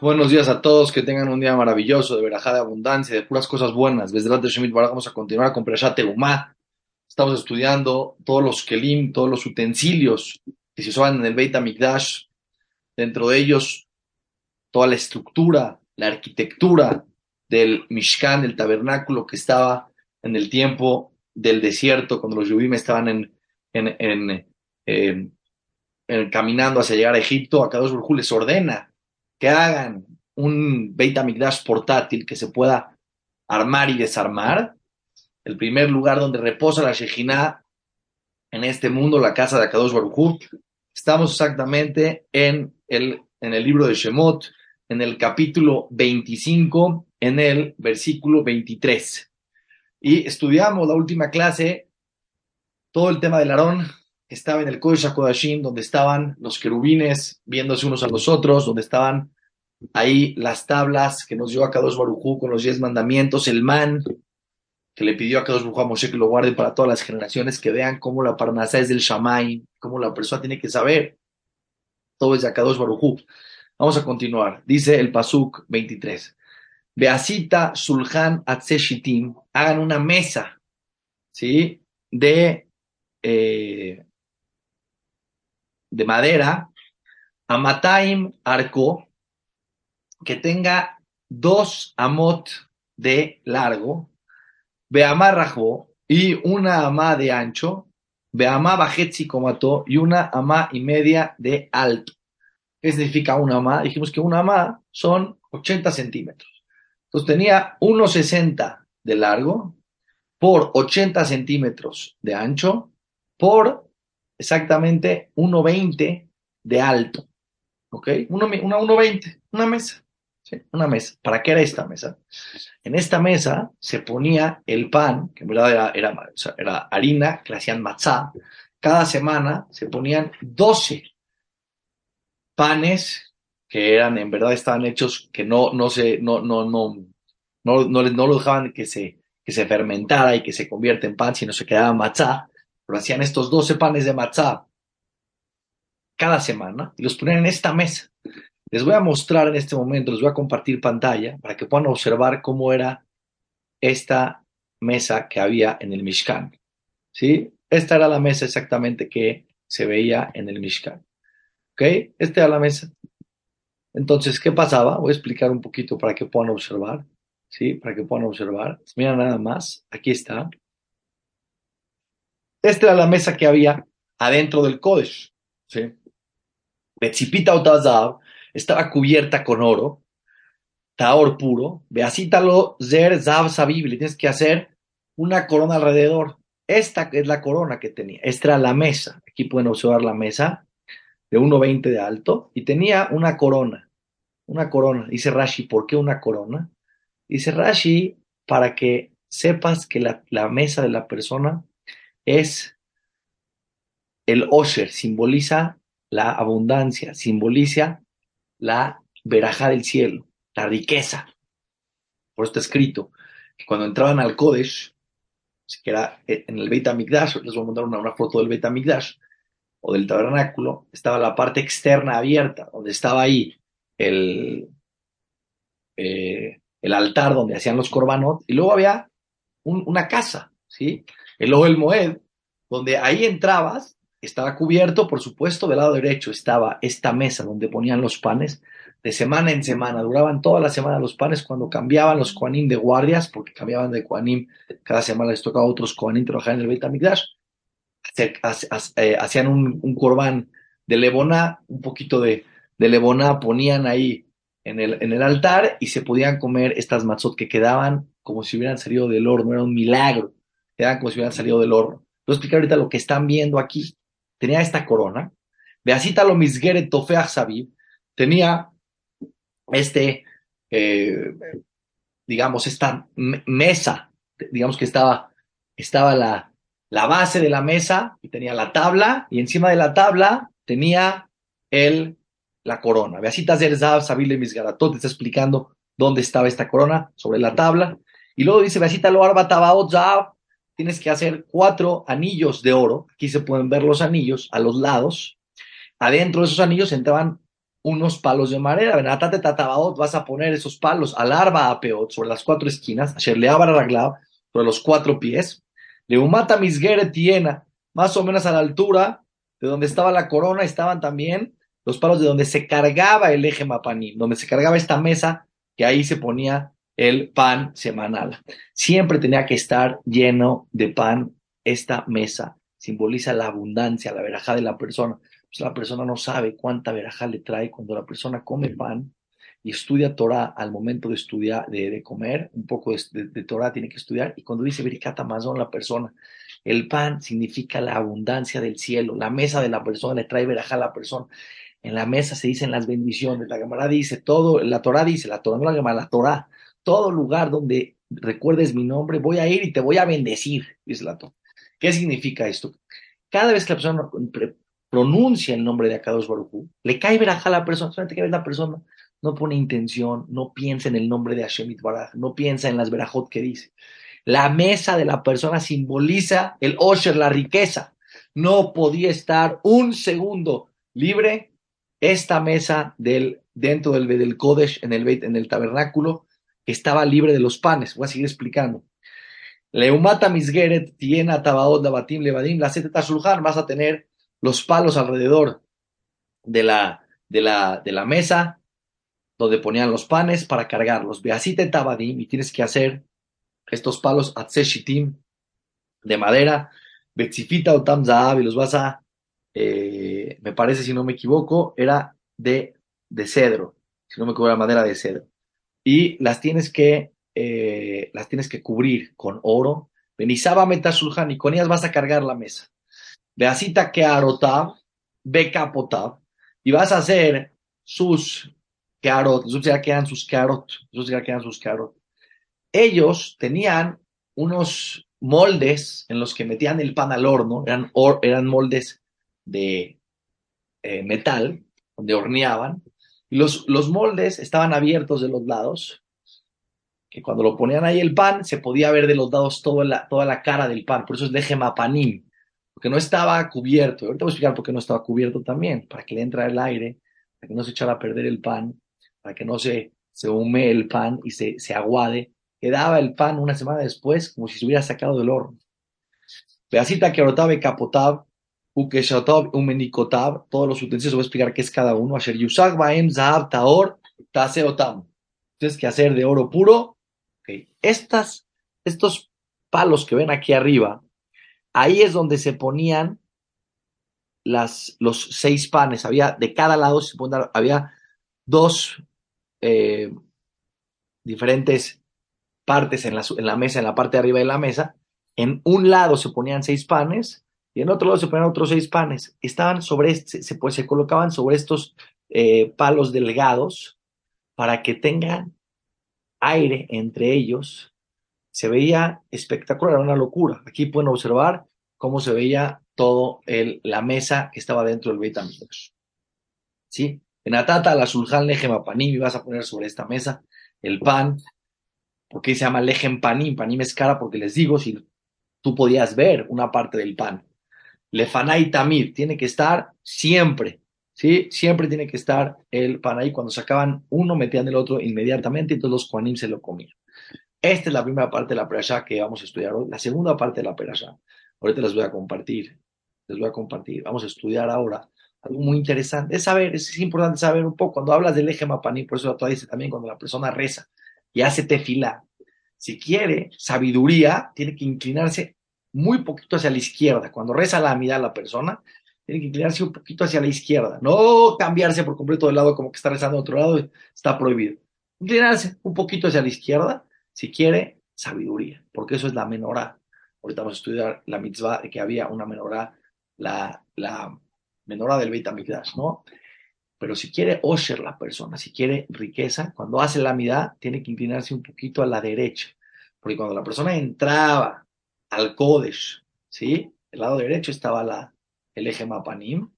Buenos días a todos, que tengan un día maravilloso, de verajá, de abundancia, de puras cosas buenas. Desde el Shemit vamos a continuar con Perashat Teumá. Estamos estudiando todos los kelim, todos los utensilios que se usaban en el Beit HaMikdash. Dentro de ellos, toda la estructura, la arquitectura del Mishkan, del tabernáculo que estaba en el tiempo del desierto, cuando los Yubim estaban en, en, en, caminando hacia llegar a Egipto. A dos Baruj les ordena que hagan un Beit HaMikdash portátil que se pueda armar y desarmar. El primer lugar donde reposa la Shejinah en este mundo, la casa de Akadosh Baruj Estamos exactamente en el, en el libro de Shemot, en el capítulo 25, en el versículo 23. Y estudiamos la última clase, todo el tema del Aarón, estaba en el Kodesh HaKodashim, donde estaban los querubines viéndose unos a los otros, donde estaban ahí las tablas que nos dio a Kadosh Barujú con los diez mandamientos, el man que le pidió a Kadosh Barujú a Moshe que lo guarde para todas las generaciones, que vean cómo la parnasá es del Shamay, cómo la persona tiene que saber. Todo es de Kadosh Barujú. Vamos a continuar. Dice el Pasuk 23. Beasita Sulhan Atzeshitim, hagan una mesa, ¿sí? De eh, de madera, Amataim arco, que tenga dos amot de largo, Beamarrajo y una ama de ancho, Beamá bajetzi comató y una ama y media de alto. ¿Qué significa una ama? Dijimos que una ama son 80 centímetros. Entonces tenía 1,60 de largo por 80 centímetros de ancho por exactamente 1,20 de alto. ¿Ok? Una 1,20, una mesa. ¿sí? Una mesa. ¿Para qué era esta mesa? En esta mesa se ponía el pan, que en verdad era, era, harina, que le hacían matzá. Cada semana se ponían 12 panes que eran, en verdad estaban hechos que no, no se, no, no, no, no, no, no lo dejaban que se, que se fermentara y que se convierta en pan, sino se quedaba matzá pero hacían estos 12 panes de matzá cada semana y los ponían en esta mesa. Les voy a mostrar en este momento, les voy a compartir pantalla para que puedan observar cómo era esta mesa que había en el Mishkan. ¿Sí? Esta era la mesa exactamente que se veía en el Mishkan. ¿Ok? Esta era la mesa. Entonces, ¿qué pasaba? Voy a explicar un poquito para que puedan observar. ¿Sí? Para que puedan observar. Mira nada más. Aquí está. Esta era la mesa que había adentro del Kodesh. ¿sí? estaba cubierta con oro, taor puro, beacítalo zer zav sabib, le tienes que hacer una corona alrededor. Esta es la corona que tenía. Esta era la mesa. Aquí pueden observar la mesa de 1,20 de alto y tenía una corona. Una corona. Dice Rashi, ¿por qué una corona? Dice Rashi, para que sepas que la, la mesa de la persona es el Osher, simboliza la abundancia, simboliza la veraja del cielo, la riqueza. Por eso está escrito que cuando entraban al Kodesh, que era en el Beit HaMikdash, les voy a mandar una, foto del Beit HaMikdash, o del tabernáculo, estaba la parte externa abierta, donde estaba ahí el, eh, el altar donde hacían los korbanot, y luego había una casa, ¿sí? el Ohel Moed, donde ahí entrabas, estaba cubierto, por supuesto, del lado derecho estaba esta mesa donde ponían los panes, de semana en semana, duraban toda la semana los panes cuando cambiaban los Koanim de guardias, porque cambiaban de Koanim, cada semana les tocaba a otros Koanim trabajar en el Beit HaMikdash, eh, hacían un, un corbán de leboná, un poquito de, de leboná ponían ahí en el, en el altar y se podían comer estas matzot que quedaban como si hubieran salido del horno, era un milagro quedan como si hubieran salido del horno. Voy a explicar ahorita lo que están viendo aquí. Tenía esta corona. Beasita lo misgere tofeach sabib. Tenía este, eh, digamos, esta mesa, digamos que estaba, estaba la, la base de la mesa y tenía la tabla y encima de la tabla tenía el, la corona. Beasita Zerzav Sabile Misgaratot está explicando dónde estaba esta corona sobre la tabla. Y luego dice Beasita lo arba tabaot zav tienes que hacer cuatro anillos de oro. Aquí se pueden ver los anillos a los lados. Adentro de esos anillos entraban unos palos de madera. Benatate tatabaot, vas a poner esos palos al arba a peot, sobre las cuatro esquinas, ayer le arreglado, sobre los cuatro pies. Leumata misgeret tiena, más o menos a la altura de donde estaba la corona, estaban también los palos de donde se cargaba el eje mapaní, donde se cargaba esta mesa, que ahí se ponía el pan semanal. Siempre tenía que estar lleno de pan esta mesa. Simboliza la abundancia, la verajá de la persona. Pues la persona no sabe cuánta verajá le trae cuando la persona come pan y estudia Torah al momento de estudiar, de, comer, un poco de, Torah tiene que estudiar, y cuando dice Birkat Amazon la persona, el pan significa la abundancia del cielo, la mesa de la persona le trae verajá a la persona. En la mesa se dicen las bendiciones, la Gemara dice todo, la Torah dice, la Torah no la Gemara, la Torah, todo lugar donde recuerdes mi nombre, voy a ir y te voy a bendecir, dice la Torah. ¿Qué significa esto? Cada vez que la persona pronuncia el nombre de Akadosh Baruj le cae verajá a la persona, solamente que la persona no pone intención, no piensa en el nombre de Hashem Baraj, no piensa en las verajot que dice. La mesa de la persona simboliza el osher, la riqueza. No podía estar un segundo libre esta mesa del, dentro del, del Kodesh, en el, en el tabernáculo, estaba libre de los panes. Voy a seguir explicando. Leumata misgeret tiena tabaot dabatim levadim la vas a tener los palos alrededor de la, de la, de la mesa donde ponían los panes para cargarlos. Beasite tabadim y tienes que hacer estos palos de madera, betzifita o tamzaab y los vas a, eh, me parece si no me equivoco, era de, de cedro, si no me equivoco era madera de cedro. Y las tienes que, eh, las tienes que cubrir con oro. Benizaba metasulhan y con ellas vas a cargar la mesa. Beasita que arotab, becapotab, y vas a hacer sus carot, eso ya quedan sus carot, eso ya quedan sus carot. Ellos tenían unos moldes en los que metían el pan al horno, eran, eran moldes de eh, metal, donde horneaban, los, los moldes estaban abiertos de los lados, que cuando lo ponían ahí el pan, se podía ver de los lados toda la, toda la cara del pan, por eso es lejemapanim, porque no estaba cubierto. Ahorita voy a explicar por qué no estaba cubierto también, para que le entre el aire, para que no se echara a perder el pan, para que no se, se hume el pan y se, se aguade. Quedaba el pan una semana después como si se hubiera sacado del horno. Pedacita que capotab, ukeshatab, umenikotab, todos los utensilios, voy a explicar qué es cada uno. Asher yusag baem zahab taor taseotam. Tienes que hacer de oro puro. Estas, estos palos que ven aquí arriba, ahí es donde se ponían las, los seis panes. Había de cada lado, se había dos eh, diferentes partes en la, en la mesa, en la parte de arriba de la mesa. En un lado se ponían seis panes y en otro lado se ponían otros seis panes. Estaban sobre, este, se, pues, se colocaban sobre estos eh, palos delgados para que tengan aire entre ellos. Se veía espectacular, era una locura. Aquí pueden observar cómo se veía todo el, la mesa que estaba dentro del Beit ¿Sí? En Atata, la Sulhan Lejem Panim, vas a poner sobre esta mesa el pan, porque se llama Lejem Panim, Panim es cara porque les digo, si tú podías ver una parte del pan. Lefanay Tamir, tiene que estar siempre, ¿sí? Siempre tiene que estar el pan ahí. Cuando sacaban uno, metían el otro inmediatamente, todos los Juanim se lo comían. Esta es la primera parte de la perashá que vamos a estudiar hoy. La segunda parte de la perashá, ahorita les voy a compartir. Les voy a compartir. Vamos a estudiar ahora algo muy interesante. Es saber, es importante saber un poco. Cuando hablas del eje mapaní, por eso la dice también cuando la persona reza y hace tefila, si quiere sabiduría, tiene que inclinarse muy poquito hacia la izquierda. Cuando reza la amidad la persona, tiene que inclinarse un poquito hacia la izquierda. No cambiarse por completo del lado como que está rezando a otro lado, está prohibido. Inclinarse un poquito hacia la izquierda si quiere sabiduría, porque eso es la menorá. Ahorita vamos a estudiar la mitzvah de que había una menorá, la, la menorá del Beit HaMikdash, ¿no? Pero si quiere osher la persona, si quiere riqueza, cuando hace la amidad, tiene que inclinarse un poquito a la derecha. Porque cuando la persona entraba al Kodesh, ¿sí? El lado derecho estaba la, el eje Mapanim,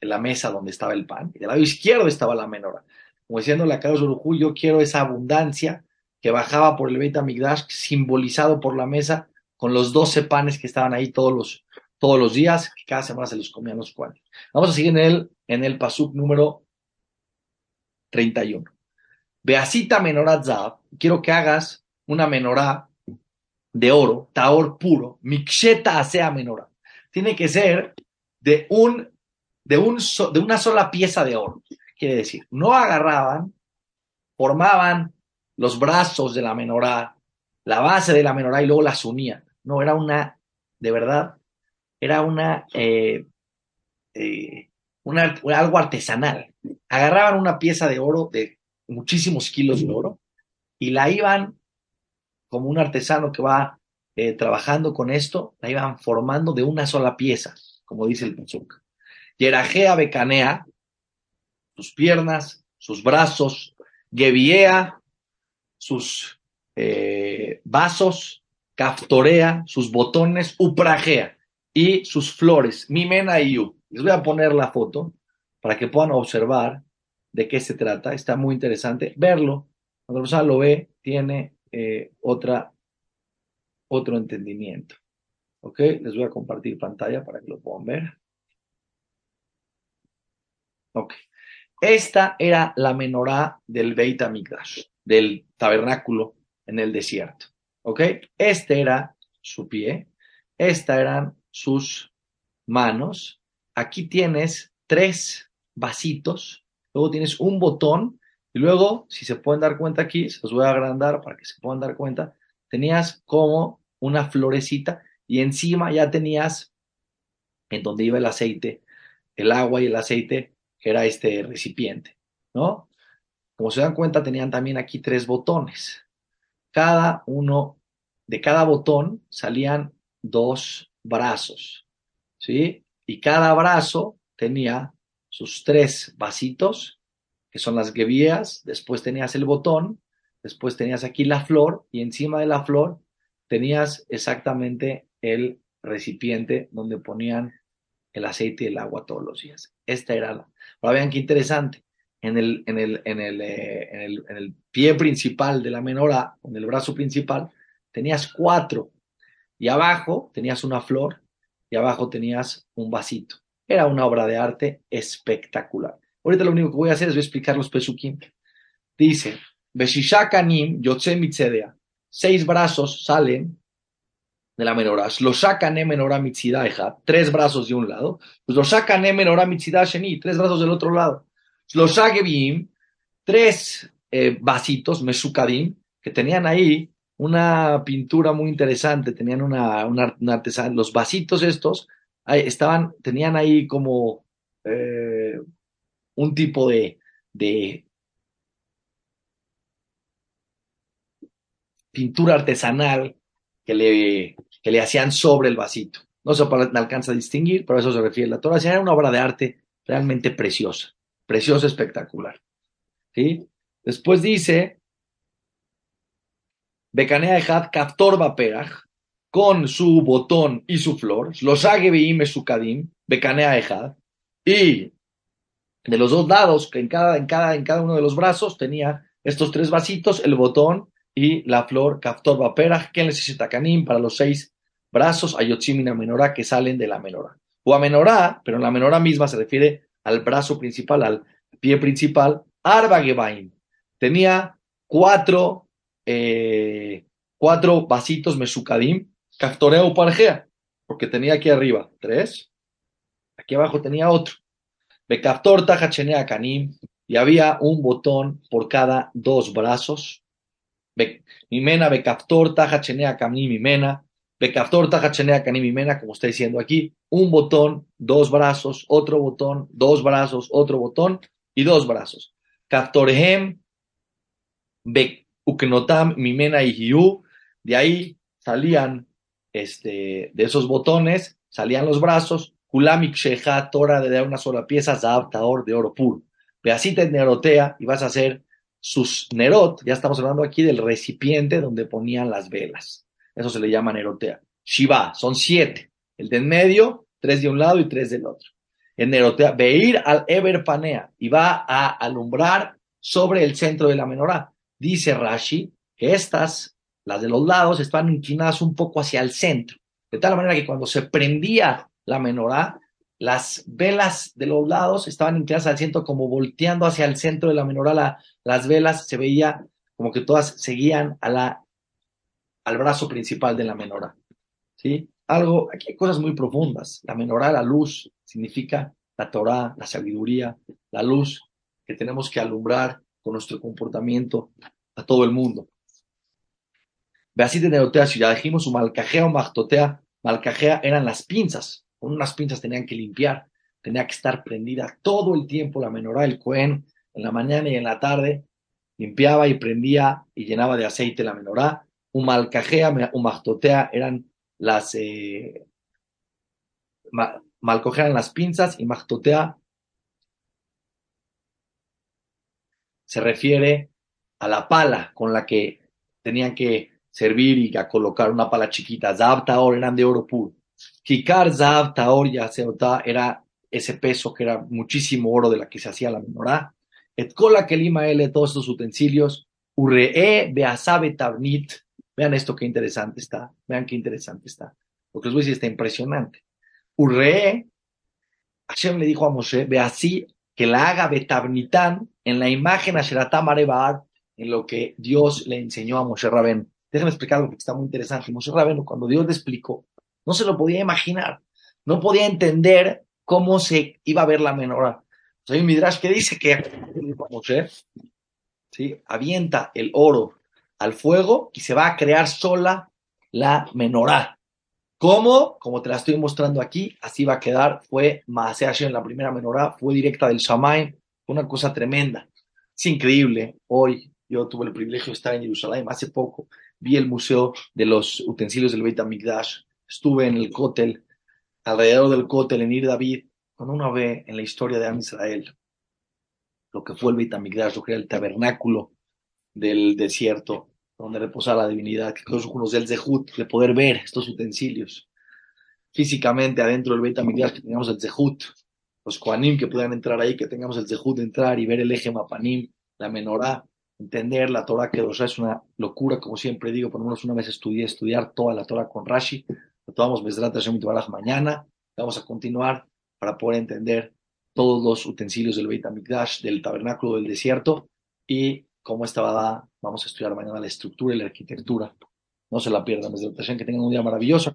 la mesa donde estaba el pan, y del lado izquierdo estaba la menora. Como diciendo la Kadosh Urujú, yo quiero esa abundancia que bajaba por el Beit HaMikdash, simbolizado por la mesa, con los doce panes que estaban ahí todos los, todos los días, que cada semana se los comían los cuales. Vamos a seguir en el, en el pasuk número 31. Beasita menorat zav, quiero que hagas una menorá de oro, taor puro, miksheta asea menorá. Tiene que ser de, un, de, un de una sola pieza de oro. Quiere decir, no agarraban, formaban los brazos de la menorá, la base de la menorá y luego las unían. No, era una, de verdad, era una, eh, eh, una, algo artesanal. Agarraban una pieza de oro de muchísimos kilos de oro y la iban, como un artesano que va eh, trabajando con esto, la iban formando de una sola pieza, como dice el Pazuk. Yerajea becanea, sus piernas, sus brazos, Gebiea, sus eh, vasos, Caftorea, sus botones, Uprajea y sus flores, Mimena y U. Les voy a poner la foto para que puedan observar de qué se trata. Está muy interesante verlo. Cuando la persona lo ve, tiene eh, otra, otro entendimiento. ¿Ok? Les voy a compartir pantalla para que lo puedan ver. Ok. Esta era la menorá del Beit HaMikdash, del tabernáculo en el desierto. ¿Ok? Este era su pie, estas eran sus manos. Aquí tienes tres vasitos, luego tienes un botón y luego, si se pueden dar cuenta aquí, se los voy a agrandar para que se puedan dar cuenta, tenías como una florecita y encima ya tenías en donde iba el aceite, el agua y el aceite era este recipiente, ¿no? Como se dan cuenta, tenían también aquí tres botones. Cada uno, de cada botón salían dos brazos, ¿sí? Y cada brazo tenía sus tres vasitos, que son las gevías, después tenías el botón, después tenías aquí la flor y encima de la flor tenías exactamente el recipiente donde ponían el aceite y el agua todos los días. Esta era la, Ahora vean qué interesante. En el, en el, en el, eh, en el, en el pie principal de la menorá, en el brazo principal, tenías cuatro. Y abajo tenías una flor y abajo tenías un vasito. Era una obra de arte espectacular. Ahorita lo único que voy a hacer es voy a explicar los pesukim. Dice, Beshishakanim Yotze Mitzedea. Seis brazos salen de la menorá. Lo sacan en menorá mitzidaeja, tres brazos de un lado. Lo sacan en menorá sheni, tres brazos del otro lado. Lo sagebim, tres eh, vasitos, mesukadim, que tenían ahí una pintura muy interesante, tenían una, una, Los vasitos estos estaban, tenían ahí como eh, un tipo de, pintura artesanal que le, que le hacían sobre el vasito. No se alcanza a distinguir, pero a eso se refiere la Torah. Era una obra de arte realmente preciosa, preciosa, espectacular. ¿Sí? Después dice, Becanea Ejad Kaftor Baperach, con su botón y su flor, los Agebeim Sukadim, Becanea Ejad, y de los dos lados, que en cada, en, cada, en cada uno de los brazos tenía estos tres vasitos, el botón y la flor Kaftor Baperach, que necesita canim para los seis brazos, Ayotzimina menorá que salen de la menorá. O a menorá, pero en la menorá misma se refiere al brazo principal, al pie principal, Arba Gebaim. Tenía cuatro, eh, cuatro vasitos mesukadim, Kaftoreo Pargea, porque tenía aquí arriba tres, aquí abajo tenía otro. Bekaftor Tajachenea Kanim, y había un botón por cada dos brazos Mimena, Becaftor, Taja, Chenea, Camni, Mimena. Becaftor, Taja, Chenea, Cani, Mimena, como está diciendo aquí. Un botón, dos brazos, otro botón, dos brazos, otro botón y dos brazos. Kaftorhem, Uknotam, Mimena y Hiu. De ahí salían, este, de esos botones, salían los brazos. Kulamik Sheha, Tora de una sola pieza, Zaab, Taor, de oro puro. te nerotea y vas a hacer sus nerot, ya estamos hablando aquí del recipiente donde ponían las velas. Eso se le llama nerotea. Shiva, son siete. El de en medio, tres de un lado y tres del otro. En nerotea, veir al Eber Panea y va a alumbrar sobre el centro de la menorá. Dice Rashi que estas, las de los lados, estaban inclinadas un poco hacia el centro. De tal manera que cuando se prendía la menorá, las velas de los lados estaban inclinadas al centro, como volteando hacia el centro de la menorá. las velas se veía como que todas seguían a la, al brazo principal de la menorá. ¿Sí? Algo, aquí hay cosas muy profundas. La menorá, la luz, significa la Torah, la sabiduría, la luz que tenemos que alumbrar con nuestro comportamiento a todo el mundo. Ve así de neotea, si ya dijimos, su malcajea o magtotea, malcajea eran las pinzas, con unas pinzas tenían que limpiar, tenía que estar prendida todo el tiempo la menorá, el cohen, en la mañana y en la tarde, limpiaba y prendía y llenaba de aceite la menorá. Un malcajea, un magtotea eran las eh, las pinzas y magtotea se refiere a la pala con la que tenían que servir y a colocar una pala chiquita. Zav Taor eran de oro puro. Kikar Zav Taor era ese peso que era muchísimo oro de la que se hacía la menorá. Et kola kelima ele, todos estos utensilios. Uree beasabe tabnit. Vean esto qué interesante está. Vean qué interesante está. Lo que les voy a decir está impresionante. Uree, Hashem le dijo a Moshe, ve así que la haga betabnitán en la imagen Asheratam en lo que Dios le enseñó a Moshe Rabén. Déjenme explicar algo que está muy interesante. Moshe Rabén, cuando Dios le explicó, no se lo podía imaginar, no podía entender cómo se iba a ver la menorá. hay un midrash que dice que Moshe, avienta el oro al fuego y se va a crear sola la menorá. ¿Cómo? Como te la estoy mostrando aquí, así va a quedar. Fue Maaseash en la primera menorá, fue directa del Shamay, fue una cosa tremenda. Es increíble. Hoy yo tuve el privilegio de estar en Jerusalén hace poco. Vi el museo de los utensilios del Beit HaMikdash. Estuve en el Kotel, alrededor del Kotel, en Ir David. Cuando uno ve en la historia de Am Israel lo que fue el Beit HaMikdash, lo que era el tabernáculo del desierto, donde reposaba la divinidad, que los del Zehut, de poder ver estos utensilios. Físicamente, adentro del Beit HaMikdash, que tengamos el Zehut, los Koanim que puedan entrar ahí, que tengamos el Zehut de entrar y ver el eje Mapanim, la menorá, entender la Torah que es una locura, como siempre digo, por lo menos una vez estudié, estudiar toda la Torah con Rashi, lo tomamos Mesrat Hashem mañana, vamos a continuar para poder entender todos los utensilios del Beit HaMikdash, del tabernáculo del desierto y cómo estaba, vamos a estudiar mañana la estructura y la arquitectura. No se la pierdan, desde que tengan un día maravilloso.